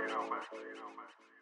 you know, man.